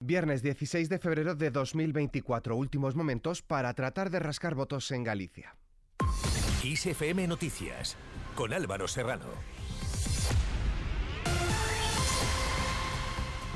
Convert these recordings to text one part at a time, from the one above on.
Viernes 16 de febrero de 2024, últimos momentos para tratar de rascar votos en Galicia. ISFM Noticias, con Álvaro Serrano.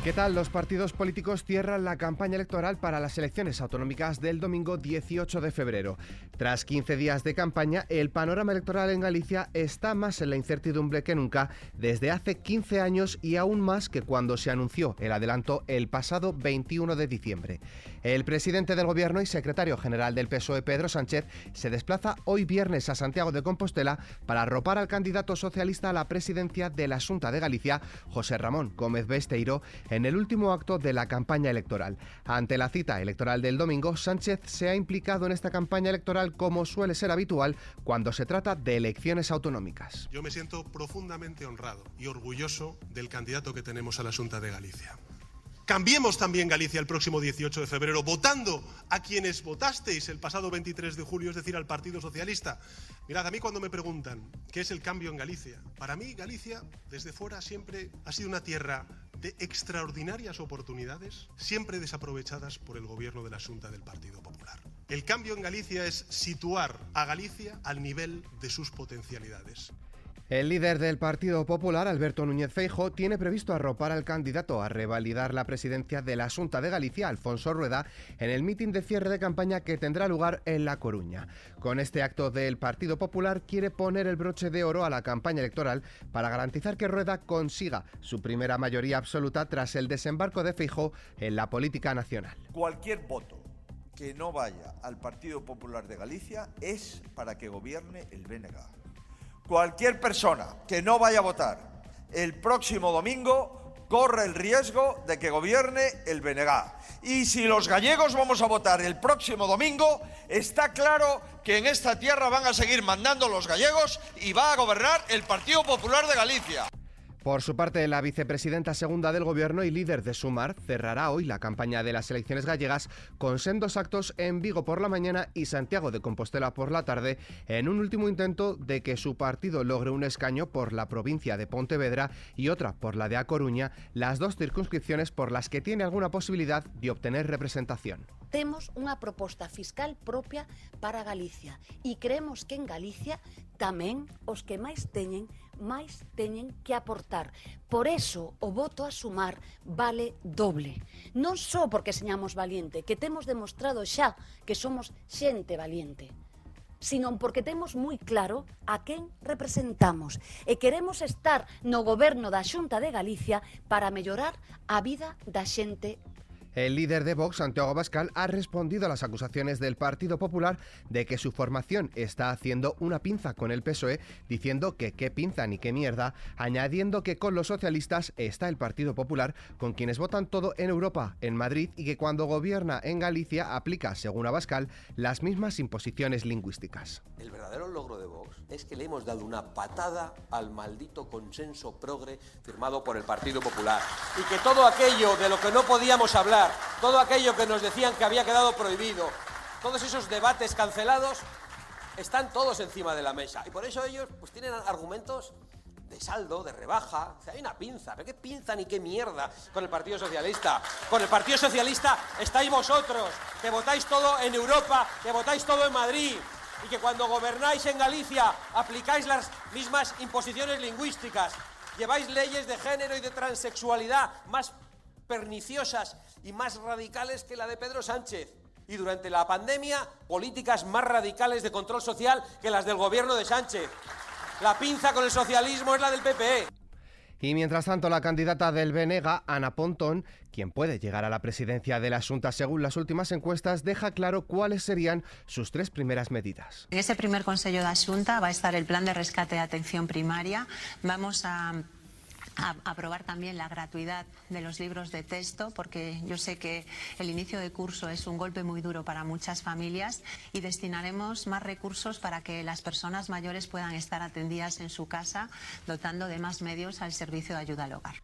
¿Qué tal? Los partidos políticos cierran la campaña electoral para las elecciones autonómicas del domingo 18 de febrero. Tras 15 días de campaña, el panorama electoral en Galicia está más en la incertidumbre que nunca desde hace 15 años y aún más que cuando se anunció el adelanto el pasado 21 de diciembre. El presidente del Gobierno y secretario general del PSOE, Pedro Sánchez, se desplaza hoy viernes a Santiago de Compostela para arropar al candidato socialista a la presidencia de la Junta de Galicia, José Ramón Gómez Besteiro, en el último acto de la campaña electoral. Ante la cita electoral del domingo, Sánchez se ha implicado en esta campaña electoral como suele ser habitual cuando se trata de elecciones autonómicas. Yo me siento profundamente honrado y orgulloso del candidato que tenemos a la Junta de Galicia. Cambiemos también Galicia el próximo 18 de febrero, votando a quienes votasteis el pasado 23 de julio, es decir, al Partido Socialista. Mirad, a mí cuando me preguntan qué es el cambio en Galicia, para mí Galicia desde fuera siempre ha sido una tierra extraordinarias oportunidades, siempre desaprovechadas por el gobierno de la Junta del Partido Popular. El cambio en Galicia es situar a Galicia al nivel de sus potencialidades. El líder del Partido Popular, Alberto Núñez Feijo, tiene previsto arropar al candidato a revalidar la presidencia de la Junta de Galicia, Alfonso Rueda, en el mitin de cierre de campaña que tendrá lugar en La Coruña. Con este acto del Partido Popular quiere poner el broche de oro a la campaña electoral para garantizar que Rueda consiga su primera mayoría absoluta tras el desembarco de Feijo en la política nacional. Cualquier voto que no vaya al Partido Popular de Galicia es para que gobierne el BNG cualquier persona que no vaya a votar el próximo domingo corre el riesgo de que gobierne el BNG. Y si los gallegos vamos a votar el próximo domingo, está claro que en esta tierra van a seguir mandando los gallegos y va a gobernar el Partido Popular de Galicia. Por su parte, la vicepresidenta segunda del Gobierno y líder de Sumar cerrará hoy la campaña de las elecciones gallegas con sendos actos en Vigo por la mañana y Santiago de Compostela por la tarde, en un último intento de que su partido logre un escaño por la provincia de Pontevedra y otra por la de A Coruña, las dos circunscripciones por las que tiene alguna posibilidad de obtener representación. Temos unha proposta fiscal propia para Galicia e creemos que en Galicia tamén os que máis teñen, máis teñen que aportar. Por eso, o voto a sumar vale doble. Non só porque señamos valiente, que temos demostrado xa que somos xente valiente, sino porque temos moi claro a quen representamos e queremos estar no goberno da Xunta de Galicia para mellorar a vida da xente el líder de Vox, Santiago Bascal, ha respondido a las acusaciones del Partido Popular de que su formación está haciendo una pinza con el PSOE, diciendo que qué pinza ni qué mierda, añadiendo que con los socialistas está el Partido Popular, con quienes votan todo en Europa, en Madrid, y que cuando gobierna en Galicia aplica, según Abascal, las mismas imposiciones lingüísticas. El verdadero logro de Vox es que le hemos dado una patada al maldito consenso progre firmado por el Partido Popular. Y que todo aquello de lo que no podíamos hablar, todo aquello que nos decían que había quedado prohibido, todos esos debates cancelados, están todos encima de la mesa. Y por eso ellos pues, tienen argumentos de saldo, de rebaja. hay una pinza. ¿Pero qué pinza ni qué mierda con el Partido Socialista? Con el Partido Socialista estáis vosotros, que votáis todo en Europa, que votáis todo en Madrid y que cuando gobernáis en Galicia aplicáis las mismas imposiciones lingüísticas, lleváis leyes de género y de transexualidad más perniciosas y más radicales que la de Pedro Sánchez. Y durante la pandemia, políticas más radicales de control social que las del gobierno de Sánchez. La pinza con el socialismo es la del PPE. Y mientras tanto, la candidata del Venega, Ana Pontón, quien puede llegar a la presidencia de la Junta según las últimas encuestas, deja claro cuáles serían sus tres primeras medidas. En ese primer Consejo de la Junta va a estar el plan de rescate de atención primaria. Vamos a aprobar también la gratuidad de los libros de texto, porque yo sé que el inicio de curso es un golpe muy duro para muchas familias y destinaremos más recursos para que las personas mayores puedan estar atendidas en su casa, dotando de más medios al servicio de ayuda al hogar.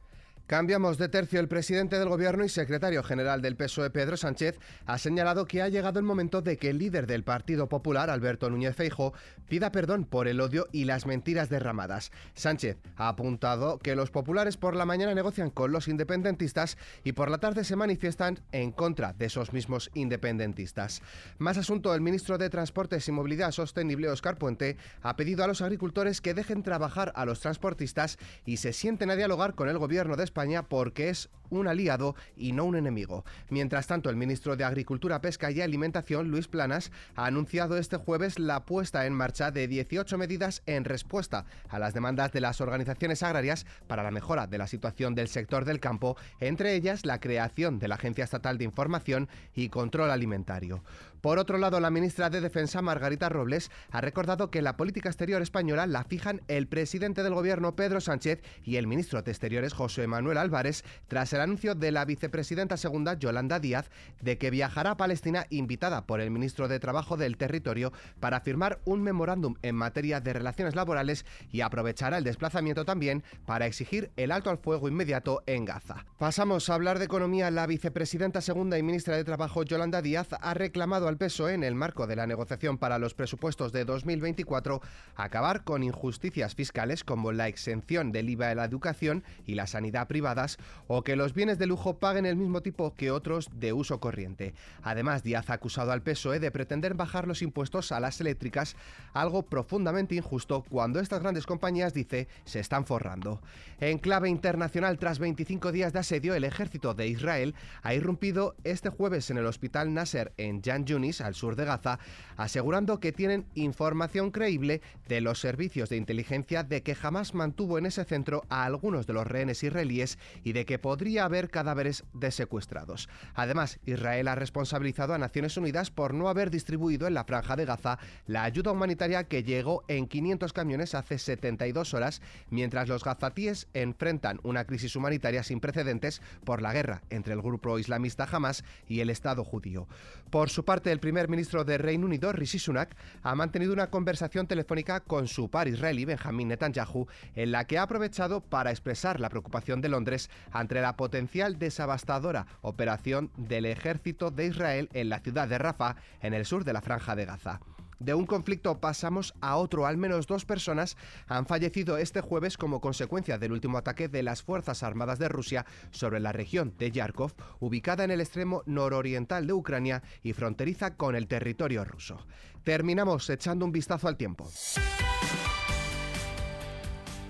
Cambiamos de tercio. El presidente del Gobierno y secretario general del PSOE, Pedro Sánchez, ha señalado que ha llegado el momento de que el líder del Partido Popular, Alberto Núñez Feijo, pida perdón por el odio y las mentiras derramadas. Sánchez ha apuntado que los populares por la mañana negocian con los independentistas y por la tarde se manifiestan en contra de esos mismos independentistas. Más asunto, el ministro de Transportes y Movilidad Sostenible, Óscar Puente, ha pedido a los agricultores que dejen trabajar a los transportistas y se sienten a dialogar con el Gobierno de España porque es un aliado y no un enemigo. Mientras tanto, el ministro de Agricultura, Pesca y Alimentación, Luis Planas, ha anunciado este jueves la puesta en marcha de 18 medidas en respuesta a las demandas de las organizaciones agrarias para la mejora de la situación del sector del campo, entre ellas la creación de la Agencia Estatal de Información y Control Alimentario. Por otro lado, la ministra de Defensa, Margarita Robles, ha recordado que la política exterior española la fijan el presidente del gobierno, Pedro Sánchez, y el ministro de Exteriores, José Manuel Álvarez, tras el anuncio de la vicepresidenta segunda, Yolanda Díaz, de que viajará a Palestina invitada por el ministro de Trabajo del Territorio para firmar un memorándum en materia de relaciones laborales y aprovechará el desplazamiento también para exigir el alto al fuego inmediato en Gaza. Pasamos a hablar de economía. La vicepresidenta segunda y ministra de Trabajo, Yolanda Díaz, ha reclamado al PSOE en el marco de la negociación para los presupuestos de 2024 acabar con injusticias fiscales como la exención del IVA de la educación y la sanidad privadas o que los bienes de lujo paguen el mismo tipo que otros de uso corriente. Además, Díaz ha acusado al PSOE de pretender bajar los impuestos a las eléctricas, algo profundamente injusto cuando estas grandes compañías, dice, se están forrando. En clave internacional, tras 25 días de asedio, el ejército de Israel ha irrumpido este jueves en el hospital Nasser en Jan Yunis, al sur de Gaza, asegurando que tienen información creíble de los servicios de inteligencia de que jamás mantuvo en ese centro a algunos de los rehenes israelíes y de que podría haber cadáveres de secuestrados. Además, Israel ha responsabilizado a Naciones Unidas por no haber distribuido en la franja de Gaza la ayuda humanitaria que llegó en 500 camiones hace 72 horas, mientras los gazatíes enfrentan una crisis humanitaria sin precedentes por la guerra entre el grupo islamista Hamas y el Estado judío. Por su parte, el primer ministro de Reino Unido, Rishi Sunak, ha mantenido una conversación telefónica con su par israelí, Benjamin Netanyahu, en la que ha aprovechado para expresar la preocupación de Londres ante la potencial desabastadora operación del ejército de Israel en la ciudad de Rafah, en el sur de la franja de Gaza. De un conflicto pasamos a otro. Al menos dos personas han fallecido este jueves como consecuencia del último ataque de las Fuerzas Armadas de Rusia sobre la región de Yarkov, ubicada en el extremo nororiental de Ucrania y fronteriza con el territorio ruso. Terminamos echando un vistazo al tiempo.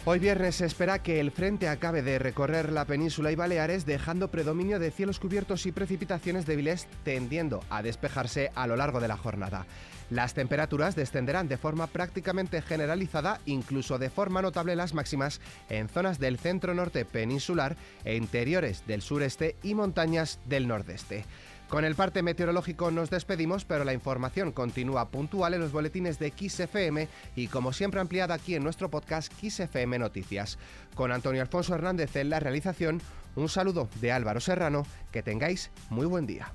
Hoy viernes se espera que el frente acabe de recorrer la península y Baleares dejando predominio de cielos cubiertos y precipitaciones débiles tendiendo a despejarse a lo largo de la jornada. Las temperaturas descenderán de forma prácticamente generalizada, incluso de forma notable las máximas en zonas del centro norte peninsular e interiores del sureste y montañas del nordeste. Con el parte meteorológico nos despedimos, pero la información continúa puntual en los boletines de XFM y como siempre ampliada aquí en nuestro podcast XFM Noticias. Con Antonio Alfonso Hernández en la realización, un saludo de Álvaro Serrano, que tengáis muy buen día.